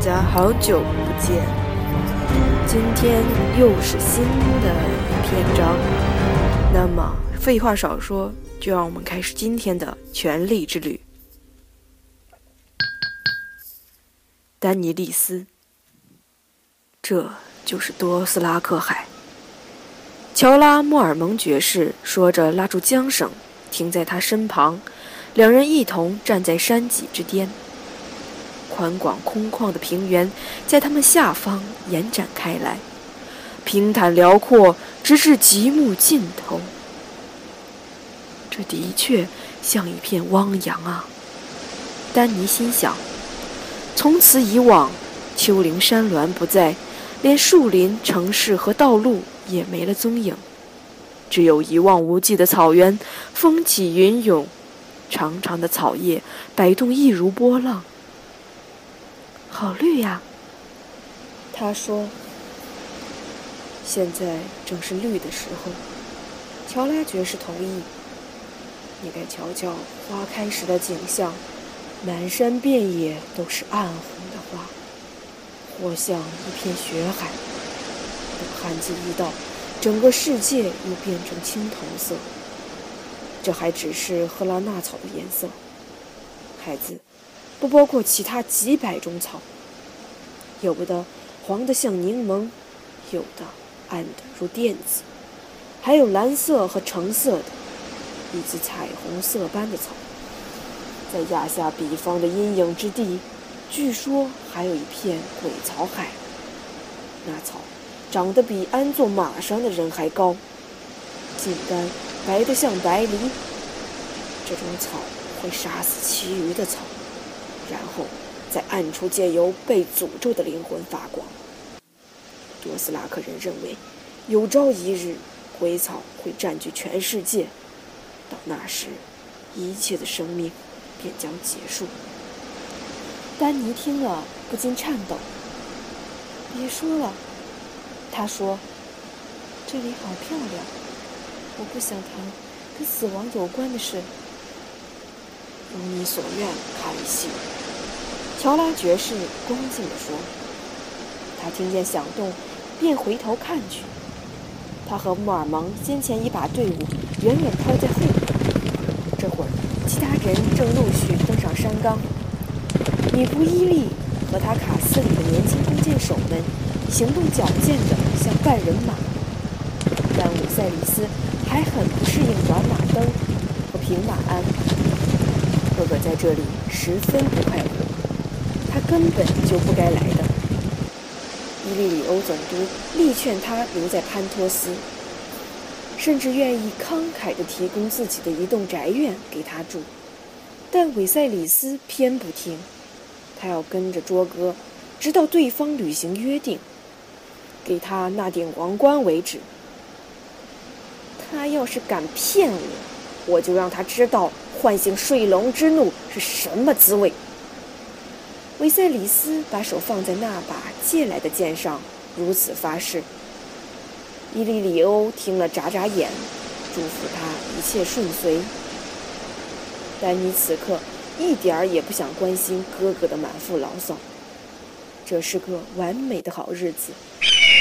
家好久不见，今天又是新的一篇章。那么废话少说，就让我们开始今天的权力之旅。丹尼利斯，这就是多斯拉克海。乔拉莫尔蒙爵士说着，拉住缰绳，停在他身旁，两人一同站在山脊之巅。宽广空旷的平原在他们下方延展开来，平坦辽阔，直至极目尽头。这的确像一片汪洋啊！丹尼心想。从此以往，丘陵山峦不在，连树林、城市和道路也没了踪影，只有一望无际的草原，风起云涌，长长的草叶摆动，一如波浪。好绿呀，他说。现在正是绿的时候，乔拉爵士同意。你该瞧瞧花开时的景象，满山遍野都是暗红的花，或像一片雪海。等旱季一到，整个世界又变成青铜色。这还只是赫拉纳草的颜色，孩子。不包括其他几百种草，有的黄得像柠檬，有的暗得如靛紫，还有蓝色和橙色的，以及彩虹色斑的草。在亚夏彼方的阴影之地，据说还有一片鬼草海。那草长得比安坐马上的人还高，茎干白得像白梨。这种草会杀死其余的草。然后，在暗处借由被诅咒的灵魂发光。多斯拉克人认为，有朝一日，鬼草会占据全世界，到那时，一切的生命便将结束。丹尼听了不禁颤抖。别说了，他说：“这里好漂亮，我不想谈跟死亡有关的事。”如你所愿，卡里西。乔拉爵士恭敬地说：“他听见响动，便回头看去。他和穆尔蒙先前已把队伍远远抛在后面。这会儿，其他人正陆续登上山岗。女仆伊利和他卡斯里的年轻弓箭手们行动矫健的像半人马，但伍塞里斯还很不适应短马蹬和平马鞍。”哥哥在这里十分不快活，他根本就不该来的。伊利里欧总督力劝他留在潘托斯，甚至愿意慷慨地提供自己的一栋宅院给他住，但韦塞里斯偏不听，他要跟着卓哥，直到对方履行约定，给他那顶王冠为止。他要是敢骗我，我就让他知道。唤醒睡龙之怒是什么滋味？维塞里斯把手放在那把借来的剑上，如此发誓。伊利里欧听了，眨眨眼，祝福他一切顺遂。丹尼此刻一点儿也不想关心哥哥的满腹牢骚。这是个完美的好日子，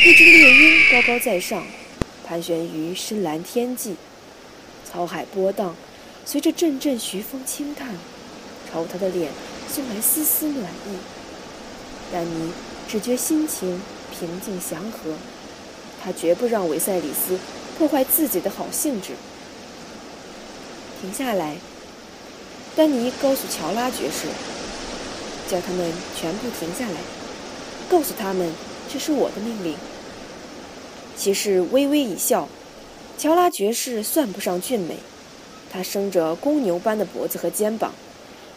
一只猎鹰高高在上，盘旋于深蓝天际，草海波荡。随着阵阵徐风轻叹，朝他的脸送来丝丝暖意。丹尼只觉心情平静祥和，他绝不让韦塞里斯破坏自己的好兴致。停下来，丹尼告诉乔拉爵士，叫他们全部停下来，告诉他们这是我的命令。骑士微微一笑，乔拉爵士算不上俊美。他生着公牛般的脖子和肩膀，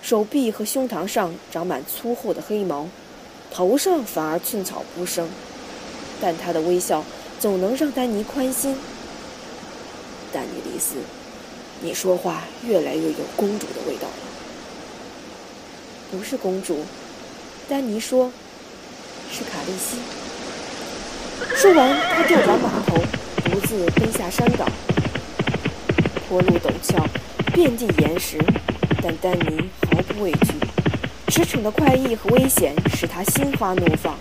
手臂和胸膛上长满粗厚的黑毛，头上反而寸草不生。但他的微笑总能让丹尼宽心。丹尼丽斯，你说话越来越有公主的味道了。不是公主，丹尼说，是卡利西。说完，他调转马头，独自奔下山岗。坡路陡峭，遍地岩石，但丹尼毫不畏惧，驰骋的快意和危险使他心花怒放。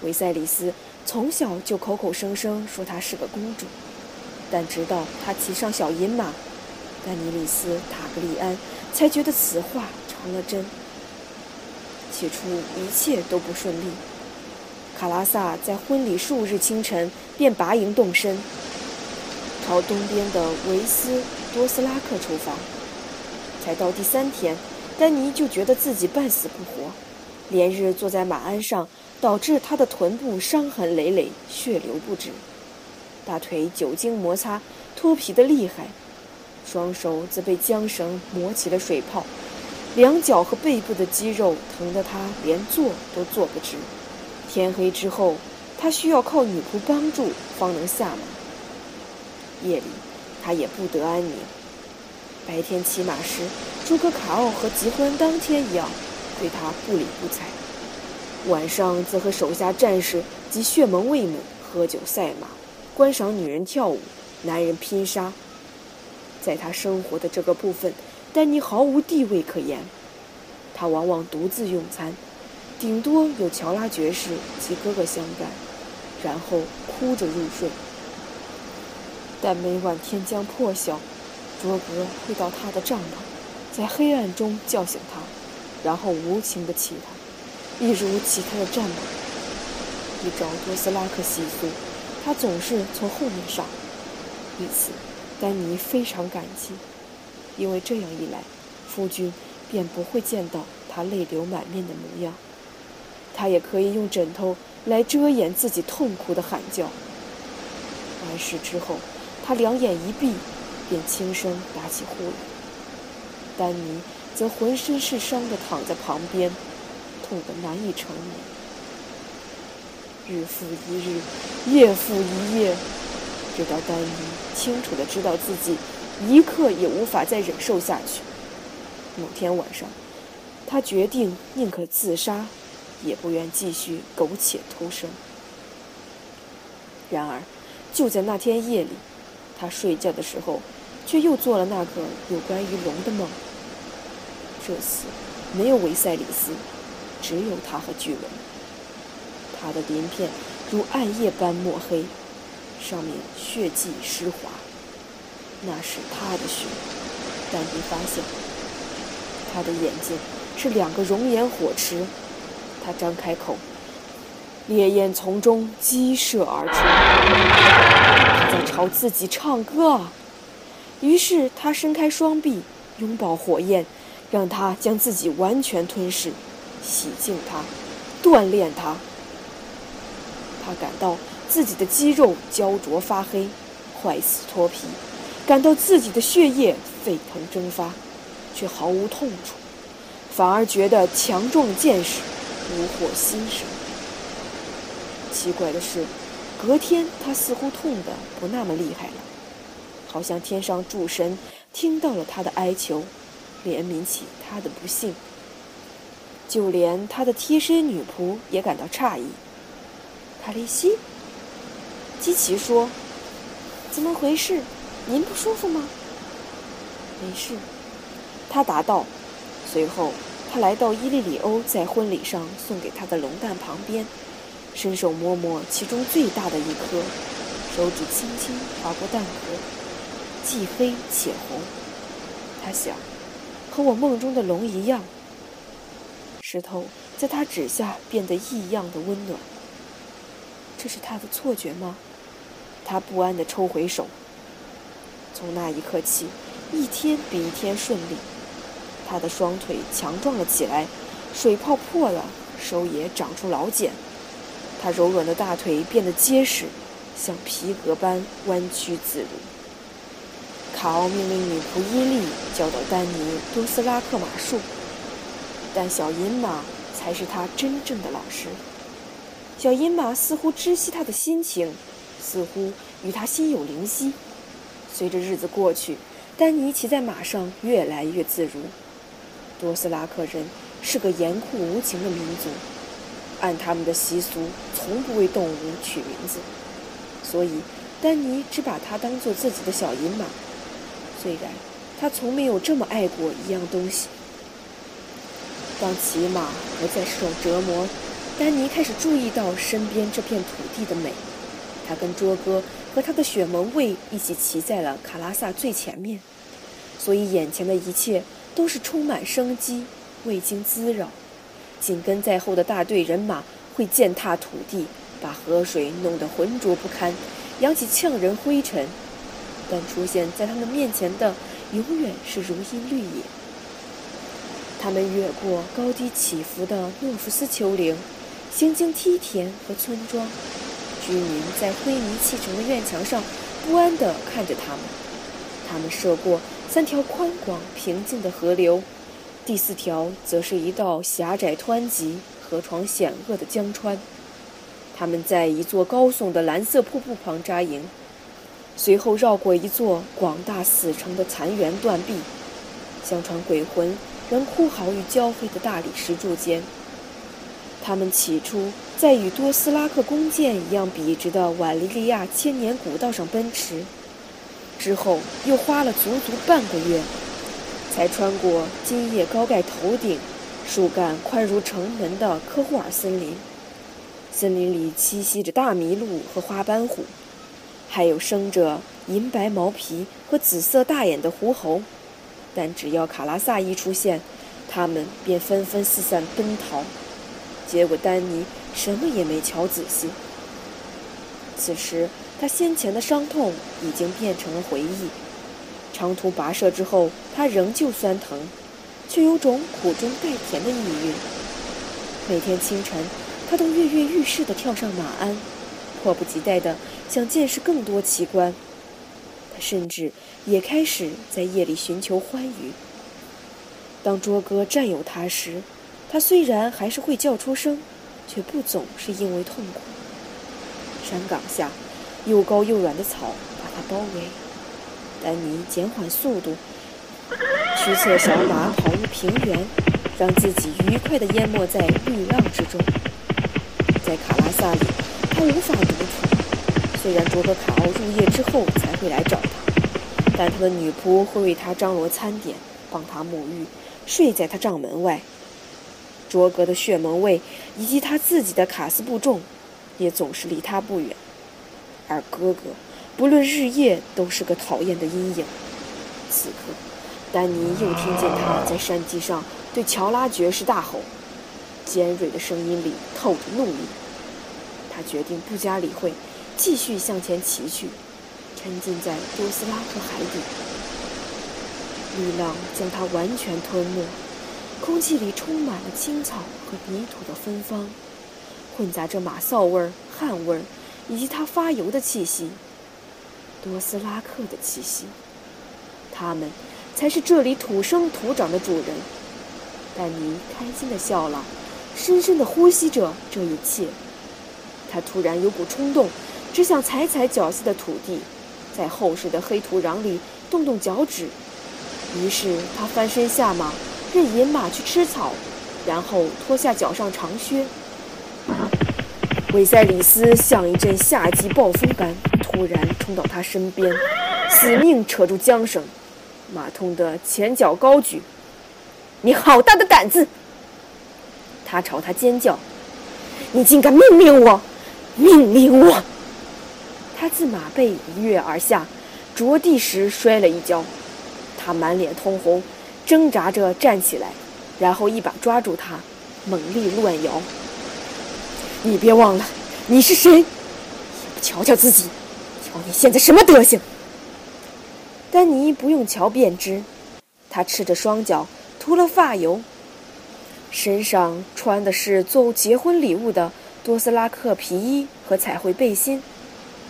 维赛里斯从小就口口声声说她是个公主，但直到他骑上小银马，丹尼里斯·塔格利安才觉得此话成了真。起初一切都不顺利，卡拉萨在婚礼数日清晨便拔营动身，朝东边的维斯多斯拉克出发。才到第三天，丹尼就觉得自己半死不活，连日坐在马鞍上，导致他的臀部伤痕累累，血流不止，大腿久经摩擦脱皮的厉害，双手则被缰绳磨起了水泡，两脚和背部的肌肉疼得他连坐都坐不直。天黑之后，他需要靠女仆帮助方能下马。夜里，他也不得安宁。白天骑马时，诸葛卡奥和结婚当天一样，对他不理不睬；晚上则和手下战士及血盟卫们喝酒赛马，观赏女人跳舞，男人拼杀。在他生活的这个部分，丹尼毫无地位可言。他往往独自用餐，顶多有乔拉爵士及哥哥相伴，然后哭着入睡。但每晚天将破晓。卓格会到他的帐篷，在黑暗中叫醒他，然后无情地骑他，一如其他的战马。依照多斯拉克习俗，他总是从后面上。因此，丹尼非常感激，因为这样一来，夫君便不会见到他泪流满面的模样。他也可以用枕头来遮掩自己痛苦的喊叫。完事之后，他两眼一闭。便轻声打起呼来，丹尼则浑身是伤地躺在旁边，痛得难以成眠。日复一日，夜复一夜，直到丹尼清楚地知道自己一刻也无法再忍受下去。某天晚上，他决定宁可自杀，也不愿继续苟且偷生。然而，就在那天夜里，他睡觉的时候。却又做了那个有关于龙的梦。这次没有维赛里斯，只有他和巨龙。他的鳞片如暗夜般墨黑，上面血迹湿滑，那是他的血。但你发现，他的眼睛是两个熔岩火池。他张开口，烈焰从中激射而出。他在朝自己唱歌。于是他伸开双臂，拥抱火焰，让它将自己完全吞噬，洗净它，锻炼它。他感到自己的肌肉焦灼发黑，坏死脱皮，感到自己的血液沸腾蒸发，却毫无痛楚，反而觉得强壮健实，如获新生。奇怪的是，隔天他似乎痛得不那么厉害了。好像天上诸神听到了他的哀求，怜悯起他的不幸。就连他的贴身女仆也感到诧异。卡利西，基奇说：“怎么回事？您不舒服吗？”“没事。”他答道。随后，他来到伊利里欧在婚礼上送给他的龙蛋旁边，伸手摸摸其中最大的一颗，手指轻轻划过蛋壳。既黑且红，他想，和我梦中的龙一样。石头在他指下变得异样的温暖。这是他的错觉吗？他不安地抽回手。从那一刻起，一天比一天顺利。他的双腿强壮了起来，水泡破了，手也长出老茧。他柔软的大腿变得结实，像皮革般弯曲自如。卡奥命令女仆伊利教导丹尼多斯拉克马术，但小银马才是他真正的老师。小银马似乎知悉他的心情，似乎与他心有灵犀。随着日子过去，丹尼骑在马上越来越自如。多斯拉克人是个严酷无情的民族，按他们的习俗，从不为动物取名字，所以丹尼只把它当做自己的小银马。虽然他从没有这么爱过一样东西。当骑马不再是种折磨，丹尼开始注意到身边这片土地的美。他跟卓哥和他的雪门卫一起骑在了卡拉萨最前面，所以眼前的一切都是充满生机，未经滋扰。紧跟在后的大队人马会践踏土地，把河水弄得浑浊不堪，扬起呛人灰尘。但出现在他们面前的永远是如茵绿野。他们越过高低起伏的诺夫斯丘陵，行经梯田和村庄，居民在灰泥砌成的院墙上不安地看着他们。他们涉过三条宽广平静的河流，第四条则是一道狭窄湍急、河床险恶的江川。他们在一座高耸的蓝色瀑布旁扎营，随后绕过一座广大死城的残垣断壁。相传鬼魂。仍哭嚎于焦黑的大理石柱间。他们起初在与多斯拉克弓箭一样笔直的瓦利利亚千年古道上奔驰，之后又花了足足半个月，才穿过金叶高盖头顶、树干宽如城门的科霍尔森林。森林里栖息着大麋鹿和花斑虎，还有生着银白毛皮和紫色大眼的狐猴。但只要卡拉萨一出现，他们便纷纷四散奔逃。结果丹尼什么也没瞧仔细。此时他先前的伤痛已经变成了回忆。长途跋涉之后，他仍旧酸疼，却有种苦中带甜的意蕴。每天清晨，他都跃跃欲试地跳上马鞍，迫不及待地想见识更多奇观。他甚至也开始在夜里寻求欢愉。当卓哥占有他时，他虽然还是会叫出声，却不总是因为痛苦。山岗下，又高又软的草把他包围。丹尼减缓速度，驱策小马跑入平原，让自己愉快地淹没在绿浪之中。在卡拉萨里，他无法独处。虽然卓格卡奥入夜之后才会来找他，但他的女仆会为他张罗餐点，帮他沐浴，睡在他帐门外。卓格的血门卫以及他自己的卡斯布众，也总是离他不远。而哥哥，不论日夜都是个讨厌的阴影。此刻，丹尼又听见他在山脊上对乔拉爵士大吼，尖锐的声音里透着怒意。他决定不加理会。继续向前骑去，沉浸在多斯拉克海底。绿浪将它完全吞没，空气里充满了青草和泥土的芬芳，混杂着马臊味儿、汗味儿，以及它发油的气息。多斯拉克的气息，他们才是这里土生土长的主人。丹尼开心地笑了，深深地呼吸着这一切。他突然有股冲动。只想踩踩脚下的土地，在厚实的黑土壤里动动脚趾。于是他翻身下马，任野马去吃草，然后脱下脚上长靴。韦塞里斯像一阵夏季暴风般突然冲到他身边，死命扯住缰绳。马痛得前脚高举。你好大的胆子！他朝他尖叫：“你竟敢命令我！命令我！”他自马背一跃而下，着地时摔了一跤。他满脸通红，挣扎着站起来，然后一把抓住他，猛力乱摇。你别忘了，你是谁？也不瞧瞧自己，瞧你现在什么德行！丹尼不用瞧便知，他赤着双脚，涂了发油，身上穿的是做结婚礼物的多斯拉克皮衣和彩绘背心。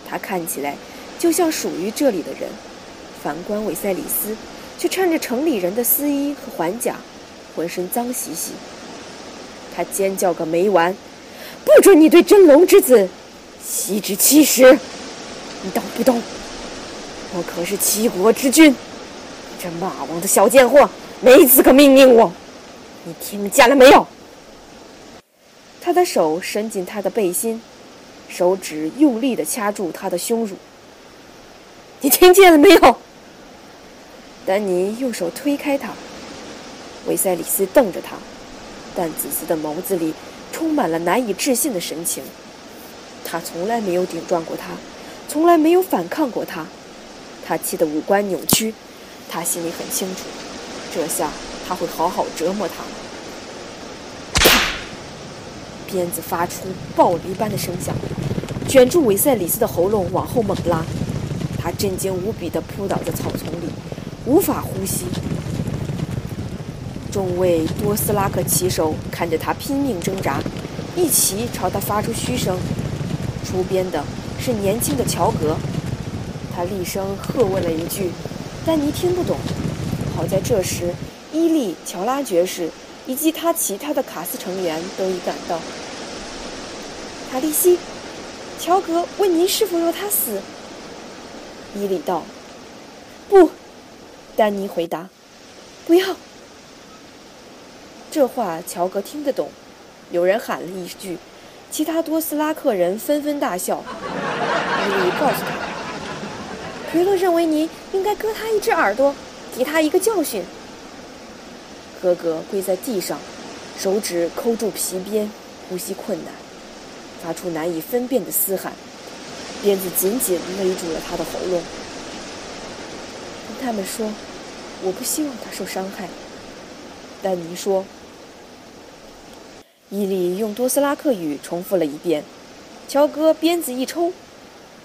他看起来就像属于这里的人，反观韦塞里斯，却穿着城里人的丝衣和环甲，浑身脏兮兮。他尖叫个没完：“不准你对真龙之子频指气使！你懂不懂？我可是七国之君，这马王的小贱货没资格命令我！你听见了没有？”他的手伸进他的背心。手指用力地掐住他的胸乳。你听见了没有？丹尼用手推开他。维塞里斯瞪着他。淡紫色的眸子里充满了难以置信的神情。他从来没有顶撞过他，从来没有反抗过他。他气得五官扭曲，他心里很清楚，这下他会好好折磨他。鞭子发出暴雷般的声响，卷住韦塞里斯的喉咙，往后猛拉。他震惊无比地扑倒在草丛里，无法呼吸。众位多斯拉克骑手看着他拼命挣扎，一齐朝他发出嘘声。出鞭的是年轻的乔格，他厉声喝问了一句，丹尼听不懂。好在这时，伊利、乔拉爵士以及他其他的卡斯成员都已赶到。卡利西，乔格问您是否要他死？伊利道：“不。”丹尼回答：“不要。”这话乔格听得懂。有人喊了一句。其他多斯拉克人纷纷大笑。伊利告诉他：“奎洛认为您应该割他一只耳朵，给他一个教训。”哥哥跪在地上，手指抠住皮鞭，呼吸困难，发出难以分辨的嘶喊。鞭子紧紧勒住了他的喉咙。他们说：“我不希望他受伤害。”丹尼说。伊利用多斯拉克语重复了一遍，乔戈鞭子一抽，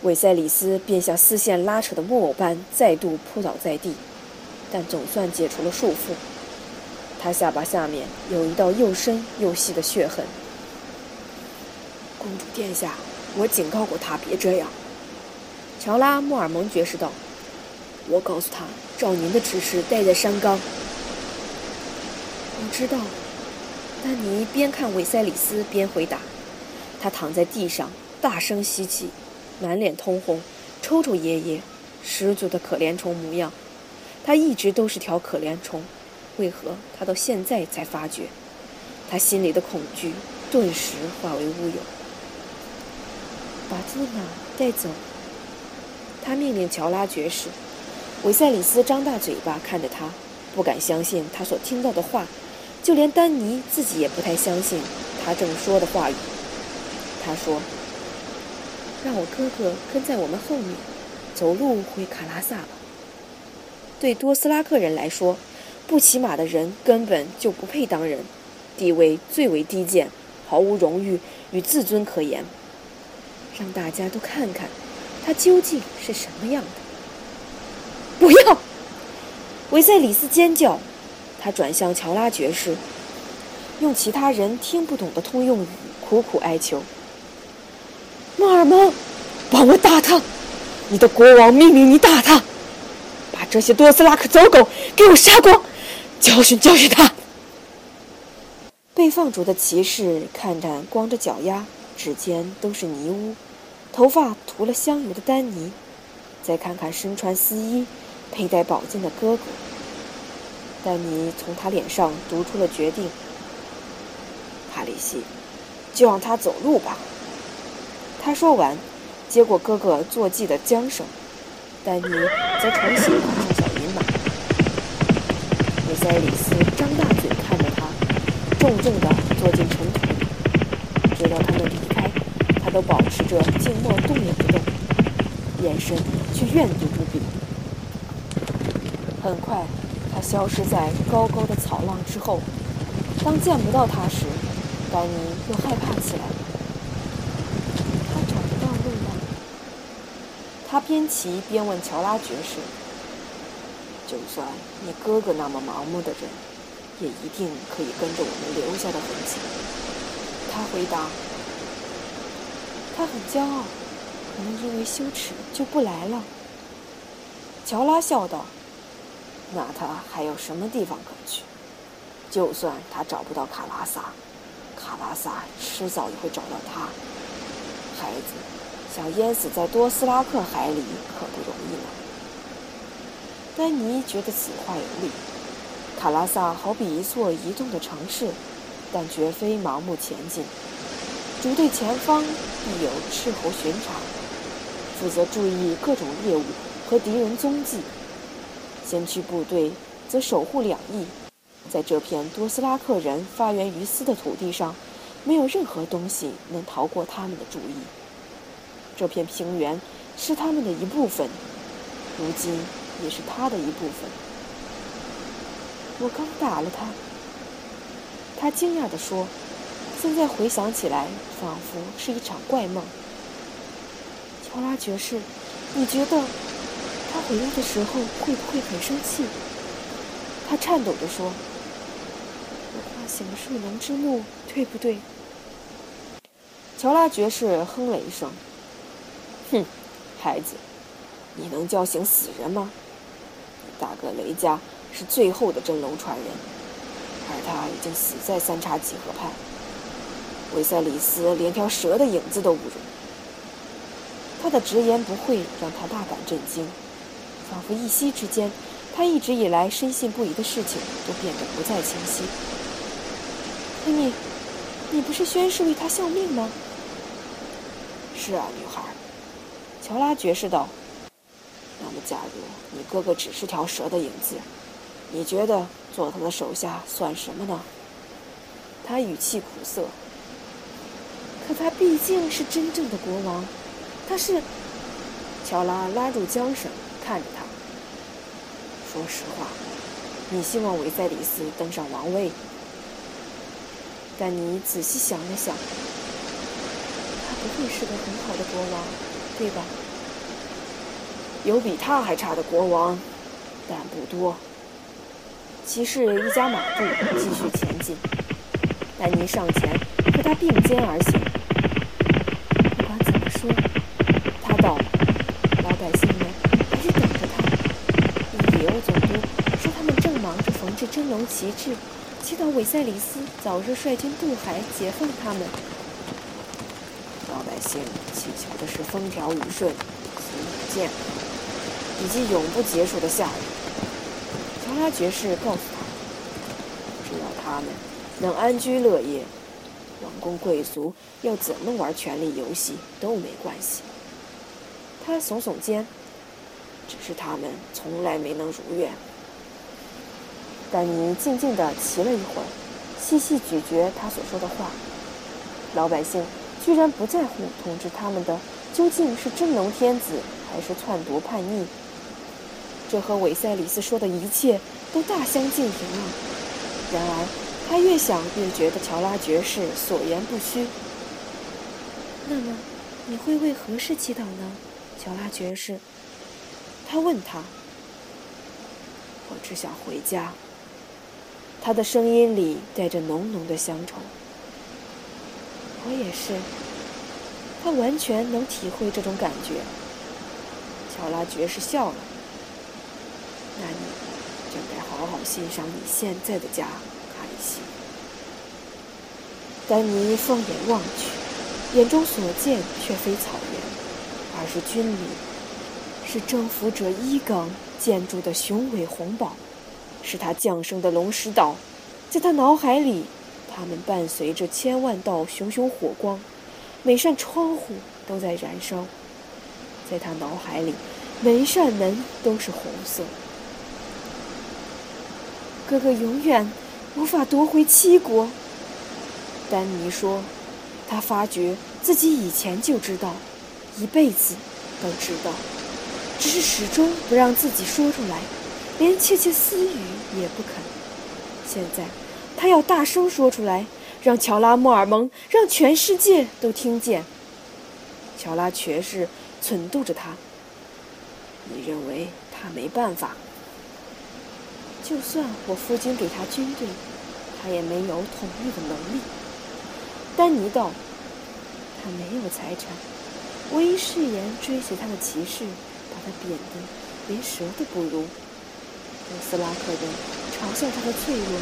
韦塞里斯便像丝线拉扯的木偶般再度扑倒在地，但总算解除了束缚。他下巴下面有一道又深又细的血痕。公主殿下，我警告过他别这样。乔拉·莫尔蒙爵士道：“我告诉他，照您的指示待在山岗。”我知道。丹尼边看韦塞里斯边回答：“他躺在地上，大声吸气，满脸通红，抽抽噎噎，十足的可怜虫模样。他一直都是条可怜虫，为何他到现在才发觉？他心里的恐惧顿时化为乌有。把兹娜带走。”他命令乔拉爵士。韦塞里斯张大嘴巴看着他，不敢相信他所听到的话。就连丹尼自己也不太相信他正说的话语。他说：“让我哥哥跟在我们后面，走路回卡拉萨吧。”对多斯拉克人来说，不骑马的人根本就不配当人，地位最为低贱，毫无荣誉与自尊可言。让大家都看看，他究竟是什么样的！不要！维塞里斯尖叫。他转向乔拉爵士，用其他人听不懂的通用语苦苦哀求：“莫尔蒙，帮我打他！你的国王命令你打他，把这些多斯拉克走狗给我杀光，教训教训他！”被放逐的骑士看着光着脚丫、指尖都是泥污、头发涂了香油的丹尼，再看看身穿丝衣、佩戴宝剑的哥哥。丹尼从他脸上读出了决定。哈里西，就让他走路吧。他说完，接过哥哥坐骑的缰绳，丹尼则重新跨上小银马。维塞里斯张大嘴看着他，重重地坐进尘土，直到他们，都保持着静默动也不动，眼神却怨毒无比。很快。他消失在高高的草浪之后。当见不到他时，丹尼又害怕起来。他找不到路了。他边骑边问乔拉爵士：“就算你哥哥那么盲目的人，也一定可以跟着我们留下的痕迹。”他回答：“他很骄傲，可能因为羞耻就不来了。”乔拉笑道。那他还有什么地方可去？就算他找不到卡拉萨，卡拉萨迟早也会找到他。孩子，想淹死在多斯拉克海里可不容易呢。丹尼觉得此话有理。卡拉萨好比一座移动的城市，但绝非盲目前进。主队前方必有斥候巡查，负责注意各种猎物和敌人踪迹。先驱部队则守护两翼，在这片多斯拉克人发源于斯的土地上，没有任何东西能逃过他们的注意。这片平原是他们的一部分，如今也是他的一部分。我刚打了他，他惊讶地说：“现在回想起来，仿佛是一场怪梦。”乔拉爵士，你觉得他回来的时候会不会很生气？他颤抖地说：“我唤醒了树龙之怒，对不对？”乔拉爵士哼了一声：“哼，孩子，你能叫醒死人吗？大哥雷加是最后的真龙传人，而他已经死在三叉戟河畔。维塞里斯连条蛇的影子都不如。他的直言不讳让他大感震惊，仿佛一夕之间。”他一直以来深信不疑的事情都变得不再清晰。可你，你不是宣誓为他效命吗？是啊，女孩。乔拉爵士道。那么，假如你哥哥只是条蛇的影子，你觉得做他的手下算什么呢？他语气苦涩。可他毕竟是真正的国王，他是。乔拉拉住缰绳，看着他。说实话，你希望维塞里斯登上王位，但你仔细想了想，他不会是个很好的国王，对吧？有比他还差的国王，但不多。骑士一加马步继续前进，丹尼上前和他并肩而行。真龙旗帜，祈祷韦塞里斯早日率军渡海，解放他们。老百姓祈求的是风调雨顺、晴雨见，以及永不结束的下雨。乔拉爵士告诉他，只要他们能安居乐业，王公贵族要怎么玩权力游戏都没关系。他耸耸肩，只是他们从来没能如愿。丹尼静静地骑了一会儿，细细咀嚼他所说的话。老百姓居然不在乎统治他们的究竟是真龙天子还是篡夺叛逆，这和韦塞里斯说的一切都大相径庭啊！然而，他越想越觉得乔拉爵士所言不虚。那么，你会为何事祈祷呢，乔拉爵士？他问他。我只想回家。他的声音里带着浓浓的乡愁。我也是。他完全能体会这种感觉。乔拉爵士笑了。那你就该好好欣赏你现在的家，凯西。丹尼放眼望去，眼中所见却非草原，而是军旅，是征服者伊耿建筑的雄伟宏堡。是他降生的龙石岛，在他脑海里，他们伴随着千万道熊熊火光，每扇窗户都在燃烧。在他脑海里，每一扇门都是红色。哥哥永远无法夺回七国。丹尼说，他发觉自己以前就知道，一辈子都知道，只是始终不让自己说出来。连窃窃私语也不肯。现在，他要大声说出来，让乔拉莫尔蒙，让全世界都听见。乔拉爵士忖度着他：“你认为他没办法？就算我父亲给他军队，他也没有统御的能力。”丹尼道：“他没有财产，唯一誓言追随他的骑士，把他贬得连蛇都不如。”波斯拉克人嘲笑他的脆弱，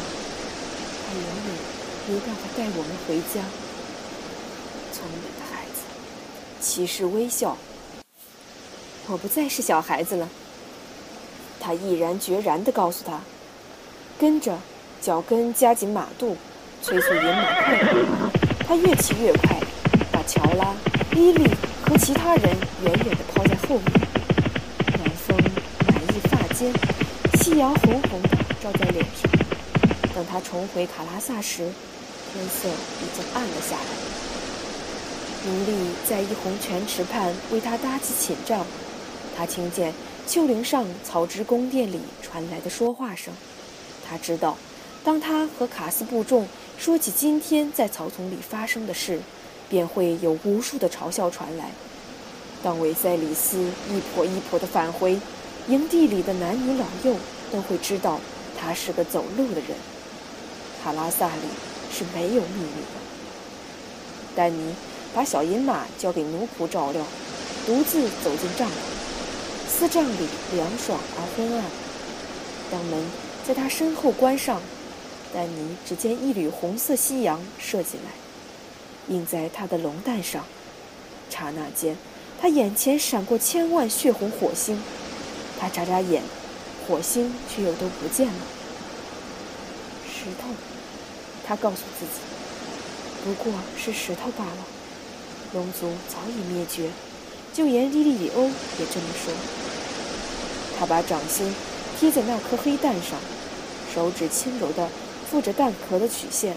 他永远没办法带我们回家。聪明的孩子，骑士微笑。我不再是小孩子了。他毅然决然地告诉他，跟着，脚跟夹紧马肚，催促引马快跑。他越骑越快，把乔拉、伊利和其他人远远地抛在后面。晚风满溢发间。夕阳红红的照在脸上，等他重回卡拉萨时，天色已经暗了下来。奴隶在一泓泉池畔为他搭起寝帐，他听见丘陵上草植宫殿里传来的说话声。他知道，当他和卡斯布众说起今天在草丛里发生的事，便会有无数的嘲笑传来。当维塞里斯一跛一跛地返回，营地里的男女老幼都会知道他是个走路的人。卡拉萨里是没有秘密的。丹尼把小银马交给奴仆照料，独自走进帐篷。私帐里凉爽而昏暗。当门在他身后关上，丹尼只见一缕红色夕阳射进来，映在他的龙蛋上。刹那间。他眼前闪过千万血红火星，他眨眨眼，火星却又都不见了。石头，他告诉自己，不过是石头罢了。龙族早已灭绝，就连莉莉里欧也这么说。他把掌心贴在那颗黑蛋上，手指轻柔地抚着蛋壳的曲线。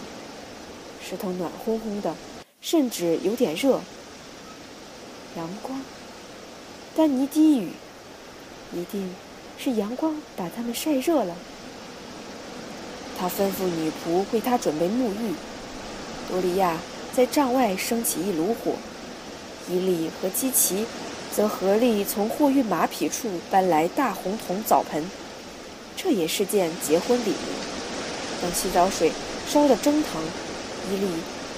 石头暖烘烘的，甚至有点热。阳光，丹尼低语：“一定是阳光把他们晒热了。”他吩咐女仆为他准备沐浴。多利亚在帐外升起一炉火，伊利和基奇则合力从货运马匹处搬来大红铜澡盆，这也是件结婚礼物。等洗澡水烧得蒸腾，伊利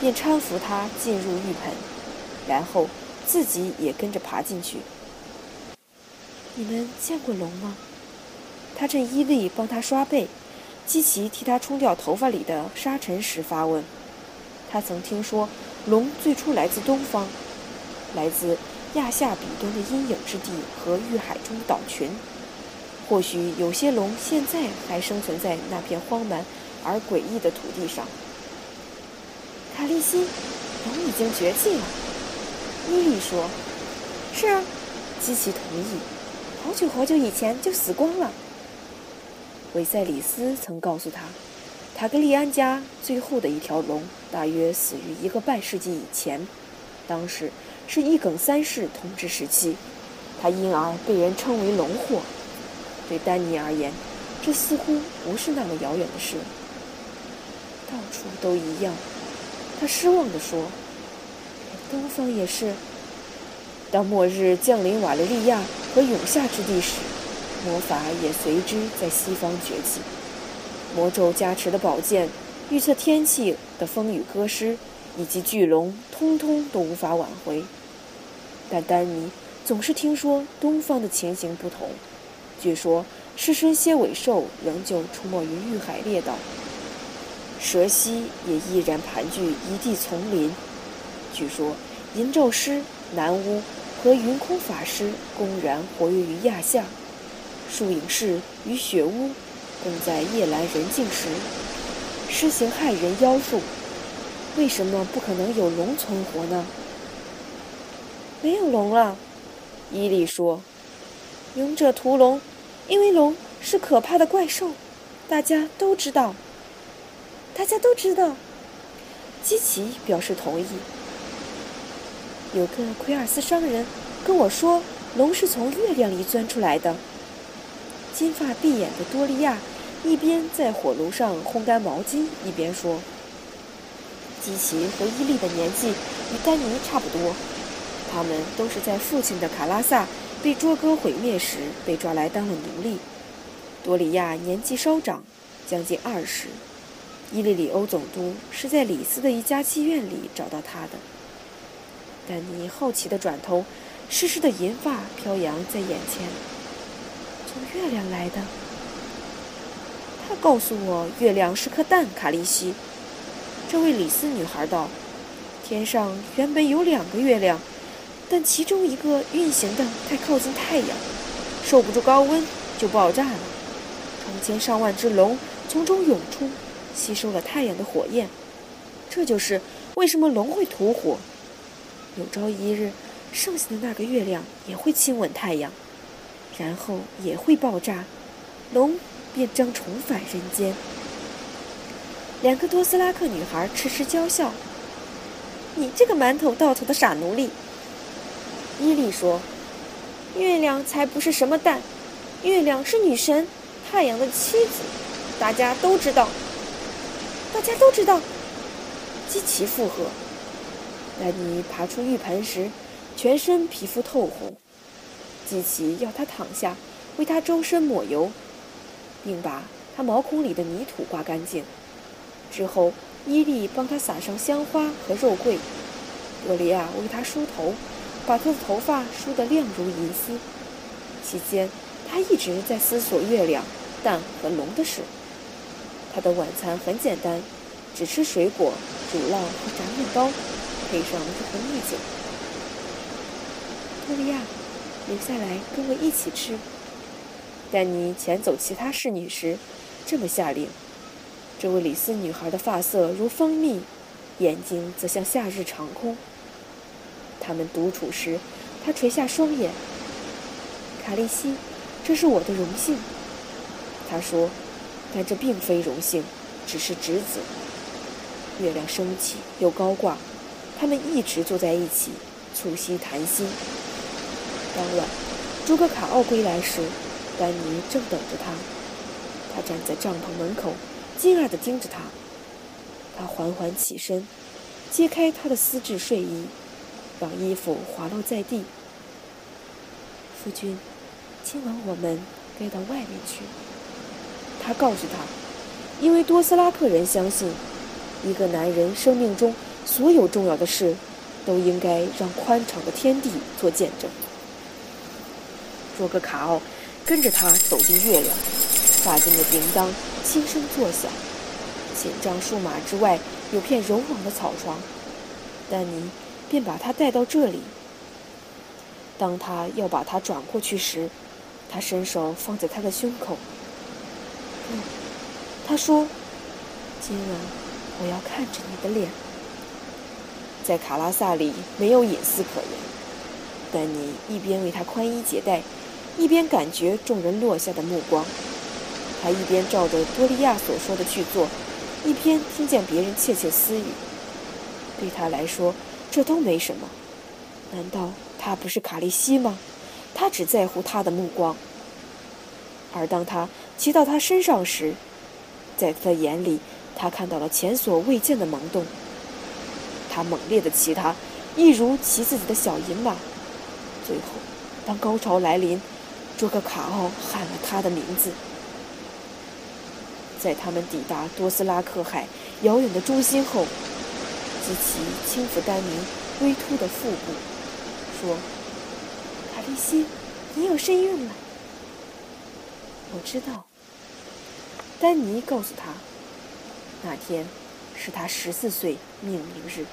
便搀扶他进入浴盆，然后。自己也跟着爬进去。你们见过龙吗？他趁伊利帮他刷背，基奇替他冲掉头发里的沙尘时发问。他曾听说，龙最初来自东方，来自亚夏彼端的阴影之地和域海中岛群。或许有些龙现在还生存在那片荒蛮而诡异的土地上。卡利西，龙已经绝迹了。伊利说：“是啊。”基奇同意。好久好久以前就死光了。维塞里斯曾告诉他，塔格利安家最后的一条龙大约死于一个半世纪以前，当时是一梗三世统治时期，他因而被人称为龙祸。对丹尼而言，这似乎不是那么遥远的事。到处都一样，他失望地说。东方也是。当末日降临瓦雷利亚和永夏之地时，魔法也随之在西方崛起。魔咒加持的宝剑、预测天气的风雨歌诗，以及巨龙，通通都无法挽回。但丹尼总是听说东方的情形不同。据说狮身蝎尾兽仍旧出没于玉海列岛，蛇蜥也依然盘踞一地丛林。据说，银咒师、南巫和云空法师公然活跃于亚夏，树影士与雪巫共在夜阑人静时施行害人妖术。为什么不可能有龙存活呢？没有龙了，伊利说。勇者屠龙，因为龙是可怕的怪兽，大家都知道。大家都知道。基奇表示同意。有个奎尔斯商人跟我说，龙是从月亮里钻出来的。金发碧眼的多利亚一边在火炉上烘干毛巾，一边说：“基奇和伊利的年纪与丹尼差不多，他们都是在父亲的卡拉萨被卓哥毁灭时被抓来当了奴隶。多利亚年纪稍长，将近二十。伊利里欧总督是在里斯的一家妓院里找到他的。”丹尼好奇地转头，湿湿的银发飘扬在眼前。月亮来的。他告诉我，月亮是颗蛋。卡利西，这位李斯女孩道：“天上原本有两个月亮，但其中一个运行的太靠近太阳，受不住高温就爆炸了。成千上万只龙从中涌出，吸收了太阳的火焰。这就是为什么龙会吐火。”有朝一日，剩下的那个月亮也会亲吻太阳，然后也会爆炸，龙便将重返人间。两个多斯拉克女孩痴痴娇笑。你这个满头到头的傻奴隶！伊利说：“月亮才不是什么蛋，月亮是女神太阳的妻子，大家都知道。大家都知道。”基奇附和。丹尼爬出浴盆时，全身皮肤透红。基奇要他躺下，为他周身抹油，并把他毛孔里的泥土刮干净。之后，伊利帮他撒上香花和肉桂。多利亚为他梳头，把他的头发梳得亮如银丝。期间，他一直在思索月亮、蛋和龙的事。他的晚餐很简单，只吃水果、乳酪和炸面包。配上一红蜜酒，多利亚，留下来跟我一起吃。丹尼遣走其他侍女时，这么下令。这位李斯女孩的发色如蜂蜜，眼睛则像夏日长空。他们独处时，她垂下双眼。卡利西，这是我的荣幸。他说，但这并非荣幸，只是职责。月亮升起又高挂。他们一直坐在一起，促膝谈心。当晚，诸葛卡奥归来时，丹尼正等着他。他站在帐篷门口，惊讶地盯着他。他缓缓起身，揭开他的丝质睡衣，让衣服滑落在地。夫君，今晚我们该到外面去。他告诉他，因为多斯拉克人相信，一个男人生命中。所有重要的事，都应该让宽敞的天地做见证。卓格卡奥跟着他走进月亮，发间的铃铛轻声作响。千丈树马之外有片柔软的草床，丹尼便把他带到这里。当他要把他转过去时，他伸手放在他的胸口。嗯，他说：“今晚我要看着你的脸。”在卡拉萨里没有隐私可言。丹尼一边为他宽衣解带，一边感觉众人落下的目光。他一边照着多利亚所说的去做，一边听见别人窃窃私语。对他来说，这都没什么。难道他不是卡利西吗？他只在乎他的目光。而当他骑到他身上时，在他的眼里，他看到了前所未见的萌动。他猛烈的骑他，一如骑自己的小银马。最后，当高潮来临，卓克卡奥喊了他的名字。在他们抵达多斯拉克海遥远的中心后，基奇轻抚丹尼微凸的腹部，说：“卡利西，你有身孕了。”我知道。丹尼告诉他，那天是他十四岁命名日。